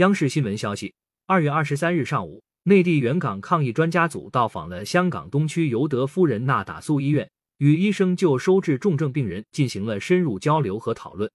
央视新闻消息，二月二十三日上午，内地援港抗疫专家组到访了香港东区尤德夫人纳打素医院，与医生就收治重症病人进行了深入交流和讨论。